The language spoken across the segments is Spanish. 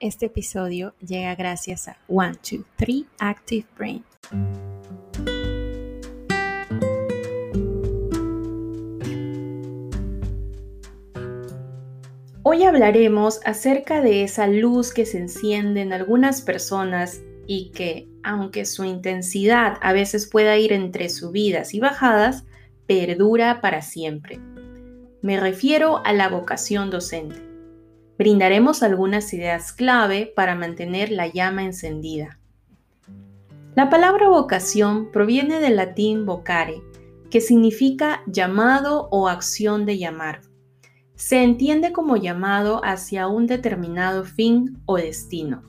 Este episodio llega gracias a 123 Active Brain. Hoy hablaremos acerca de esa luz que se enciende en algunas personas y que, aunque su intensidad a veces pueda ir entre subidas y bajadas, perdura para siempre. Me refiero a la vocación docente. Brindaremos algunas ideas clave para mantener la llama encendida. La palabra vocación proviene del latín vocare, que significa llamado o acción de llamar. Se entiende como llamado hacia un determinado fin o destino.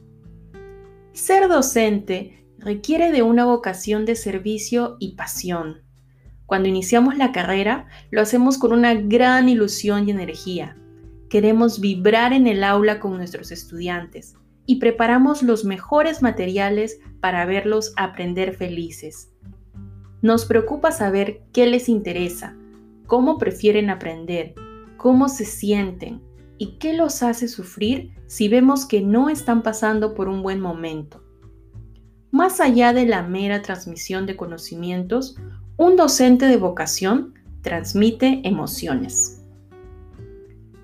Ser docente requiere de una vocación de servicio y pasión cuando iniciamos la carrera, lo hacemos con una gran ilusión y energía. Queremos vibrar en el aula con nuestros estudiantes y preparamos los mejores materiales para verlos aprender felices. Nos preocupa saber qué les interesa, cómo prefieren aprender, cómo se sienten y qué los hace sufrir si vemos que no están pasando por un buen momento. Más allá de la mera transmisión de conocimientos, un docente de vocación transmite emociones.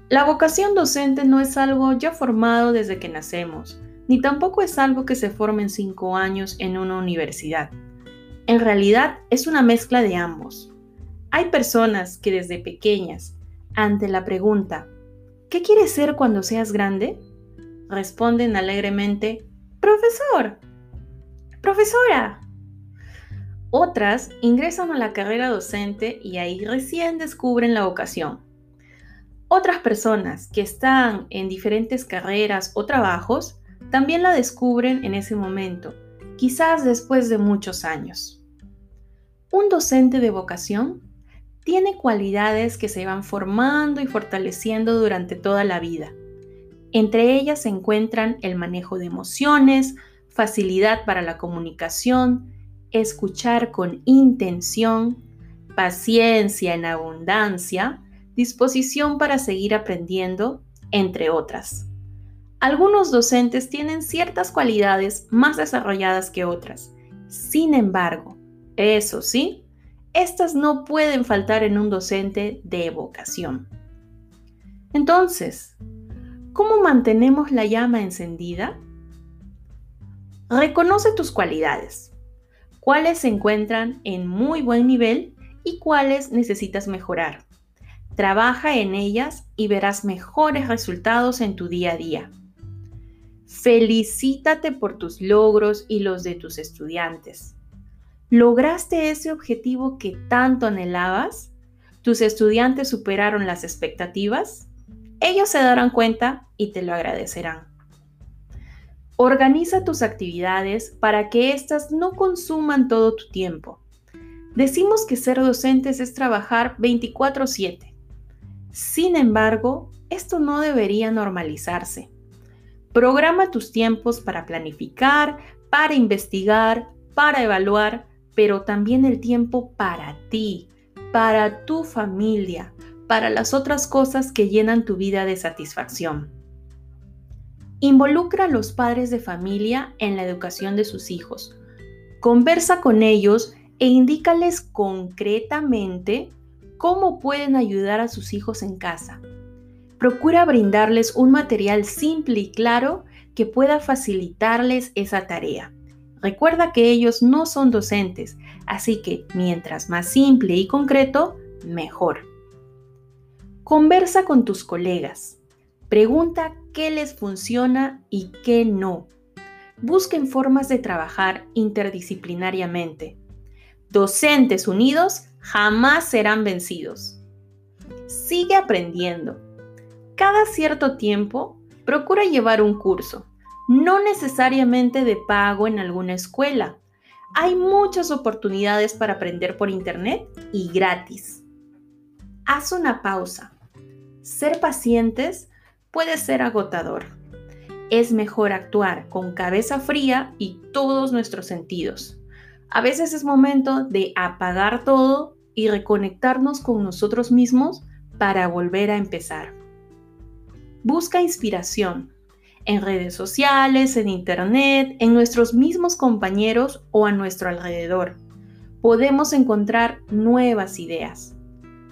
La vocación docente no es algo ya formado desde que nacemos, ni tampoco es algo que se forme en cinco años en una universidad. En realidad es una mezcla de ambos. Hay personas que desde pequeñas, ante la pregunta, ¿qué quieres ser cuando seas grande? responden alegremente, profesor, profesora, otras ingresan a la carrera docente y ahí recién descubren la vocación. Otras personas que están en diferentes carreras o trabajos también la descubren en ese momento, quizás después de muchos años. Un docente de vocación tiene cualidades que se van formando y fortaleciendo durante toda la vida. Entre ellas se encuentran el manejo de emociones, facilidad para la comunicación, escuchar con intención, paciencia en abundancia, disposición para seguir aprendiendo, entre otras. Algunos docentes tienen ciertas cualidades más desarrolladas que otras. Sin embargo, eso sí, estas no pueden faltar en un docente de vocación. Entonces, ¿cómo mantenemos la llama encendida? Reconoce tus cualidades cuáles se encuentran en muy buen nivel y cuáles necesitas mejorar. Trabaja en ellas y verás mejores resultados en tu día a día. Felicítate por tus logros y los de tus estudiantes. ¿Lograste ese objetivo que tanto anhelabas? ¿Tus estudiantes superaron las expectativas? Ellos se darán cuenta y te lo agradecerán. Organiza tus actividades para que éstas no consuman todo tu tiempo. Decimos que ser docentes es trabajar 24/7. Sin embargo, esto no debería normalizarse. Programa tus tiempos para planificar, para investigar, para evaluar, pero también el tiempo para ti, para tu familia, para las otras cosas que llenan tu vida de satisfacción. Involucra a los padres de familia en la educación de sus hijos. Conversa con ellos e indícales concretamente cómo pueden ayudar a sus hijos en casa. Procura brindarles un material simple y claro que pueda facilitarles esa tarea. Recuerda que ellos no son docentes, así que mientras más simple y concreto, mejor. Conversa con tus colegas. Pregunta qué les funciona y qué no. Busquen formas de trabajar interdisciplinariamente. Docentes unidos jamás serán vencidos. Sigue aprendiendo. Cada cierto tiempo, procura llevar un curso, no necesariamente de pago en alguna escuela. Hay muchas oportunidades para aprender por Internet y gratis. Haz una pausa. Ser pacientes puede ser agotador. Es mejor actuar con cabeza fría y todos nuestros sentidos. A veces es momento de apagar todo y reconectarnos con nosotros mismos para volver a empezar. Busca inspiración. en redes sociales, en internet, en nuestros mismos compañeros o a nuestro alrededor. Podemos encontrar nuevas ideas.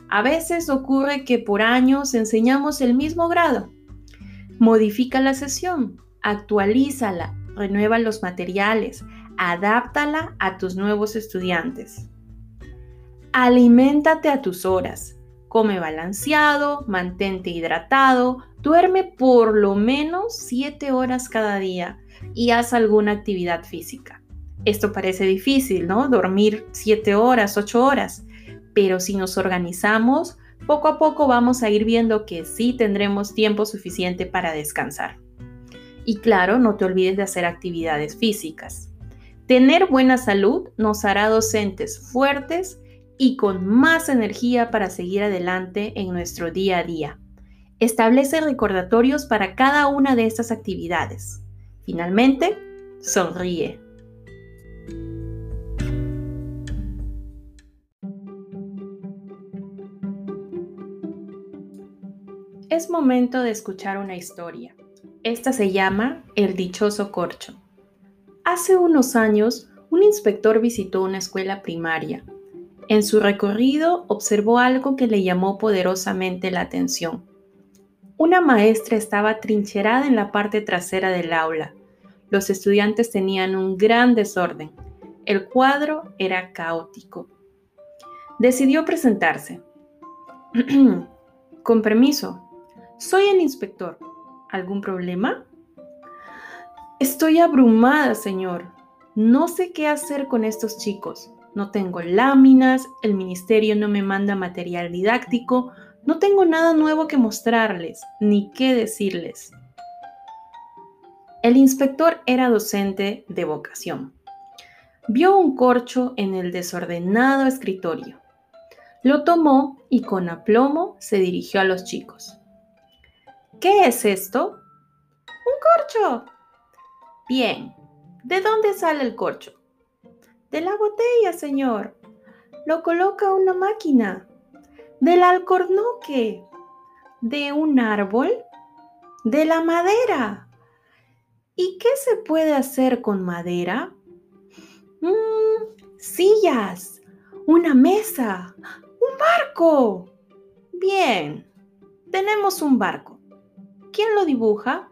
A veces ocurre que por años enseñamos el mismo grado. Modifica la sesión, actualízala, renueva los materiales, adáptala a tus nuevos estudiantes. Aliméntate a tus horas. Come balanceado, mantente hidratado, duerme por lo menos 7 horas cada día y haz alguna actividad física. Esto parece difícil, ¿no? Dormir 7 horas, 8 horas. Pero si nos organizamos, poco a poco vamos a ir viendo que sí tendremos tiempo suficiente para descansar. Y claro, no te olvides de hacer actividades físicas. Tener buena salud nos hará docentes fuertes y con más energía para seguir adelante en nuestro día a día. Establece recordatorios para cada una de estas actividades. Finalmente, sonríe. Es momento de escuchar una historia. Esta se llama El dichoso corcho. Hace unos años, un inspector visitó una escuela primaria en su recorrido observó algo que le llamó poderosamente la atención. Una maestra estaba trincherada en la parte trasera del aula. Los estudiantes tenían un gran desorden. El cuadro era caótico. Decidió presentarse. Con permiso, soy el inspector. ¿Algún problema? Estoy abrumada, señor. No sé qué hacer con estos chicos no tengo láminas, el ministerio no me manda material didáctico, no tengo nada nuevo que mostrarles, ni qué decirles. El inspector era docente de vocación. Vio un corcho en el desordenado escritorio. Lo tomó y con aplomo se dirigió a los chicos. ¿Qué es esto? Un corcho. Bien, ¿de dónde sale el corcho? De la botella, señor. Lo coloca una máquina. Del alcornoque. De un árbol. De la madera. ¿Y qué se puede hacer con madera? Mm, sillas. Una mesa. Un barco. Bien. Tenemos un barco. ¿Quién lo dibuja?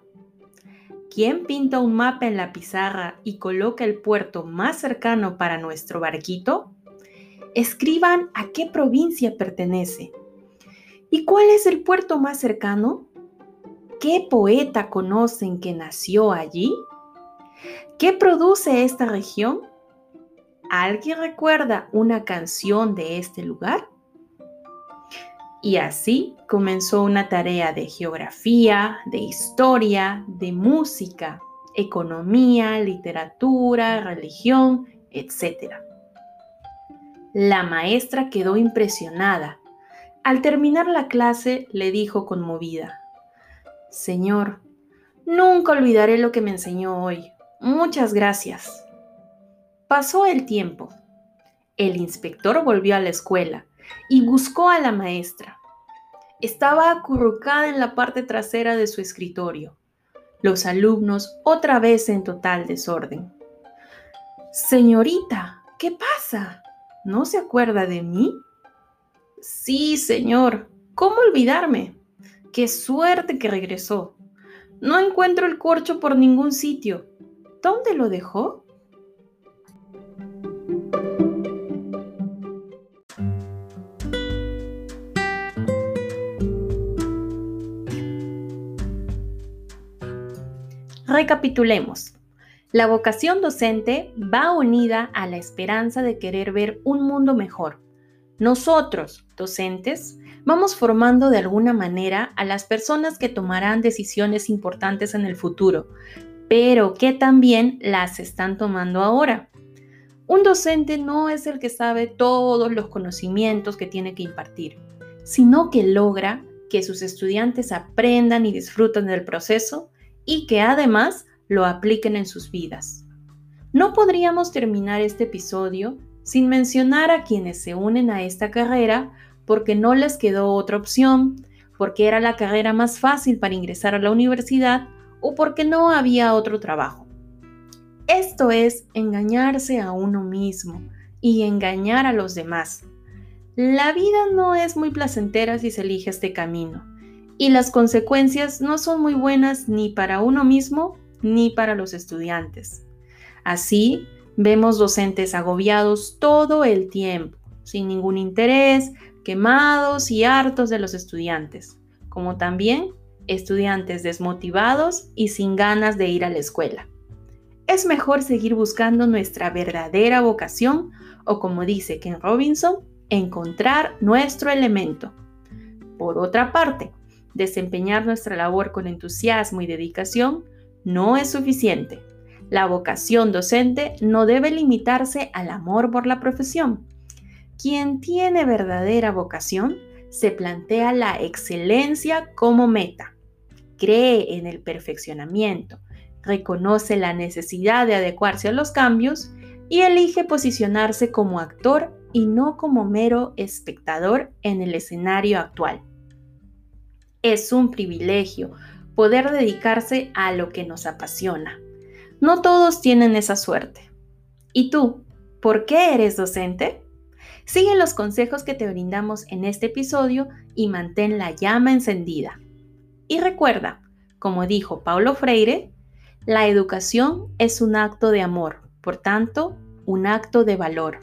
¿Quién pinta un mapa en la pizarra y coloca el puerto más cercano para nuestro barquito? Escriban a qué provincia pertenece. ¿Y cuál es el puerto más cercano? ¿Qué poeta conocen que nació allí? ¿Qué produce esta región? ¿Alguien recuerda una canción de este lugar? Y así comenzó una tarea de geografía, de historia, de música, economía, literatura, religión, etc. La maestra quedó impresionada. Al terminar la clase le dijo conmovida, Señor, nunca olvidaré lo que me enseñó hoy. Muchas gracias. Pasó el tiempo. El inspector volvió a la escuela y buscó a la maestra. Estaba acurrucada en la parte trasera de su escritorio. Los alumnos otra vez en total desorden. Señorita, ¿qué pasa? ¿No se acuerda de mí? Sí, señor. ¿Cómo olvidarme? Qué suerte que regresó. No encuentro el corcho por ningún sitio. ¿Dónde lo dejó? Recapitulemos. La vocación docente va unida a la esperanza de querer ver un mundo mejor. Nosotros, docentes, vamos formando de alguna manera a las personas que tomarán decisiones importantes en el futuro, pero que también las están tomando ahora. Un docente no es el que sabe todos los conocimientos que tiene que impartir, sino que logra que sus estudiantes aprendan y disfruten del proceso y que además lo apliquen en sus vidas. No podríamos terminar este episodio sin mencionar a quienes se unen a esta carrera porque no les quedó otra opción, porque era la carrera más fácil para ingresar a la universidad o porque no había otro trabajo. Esto es engañarse a uno mismo y engañar a los demás. La vida no es muy placentera si se elige este camino y las consecuencias no son muy buenas ni para uno mismo ni para los estudiantes. Así, vemos docentes agobiados todo el tiempo, sin ningún interés, quemados y hartos de los estudiantes, como también estudiantes desmotivados y sin ganas de ir a la escuela. Es mejor seguir buscando nuestra verdadera vocación o como dice Ken Robinson, encontrar nuestro elemento. Por otra parte, desempeñar nuestra labor con entusiasmo y dedicación no es suficiente. La vocación docente no debe limitarse al amor por la profesión. Quien tiene verdadera vocación se plantea la excelencia como meta, cree en el perfeccionamiento, reconoce la necesidad de adecuarse a los cambios y elige posicionarse como actor y no como mero espectador en el escenario actual. Es un privilegio poder dedicarse a lo que nos apasiona. No todos tienen esa suerte. ¿Y tú? ¿Por qué eres docente? Sigue los consejos que te brindamos en este episodio y mantén la llama encendida. Y recuerda, como dijo Paulo Freire, la educación es un acto de amor, por tanto, un acto de valor.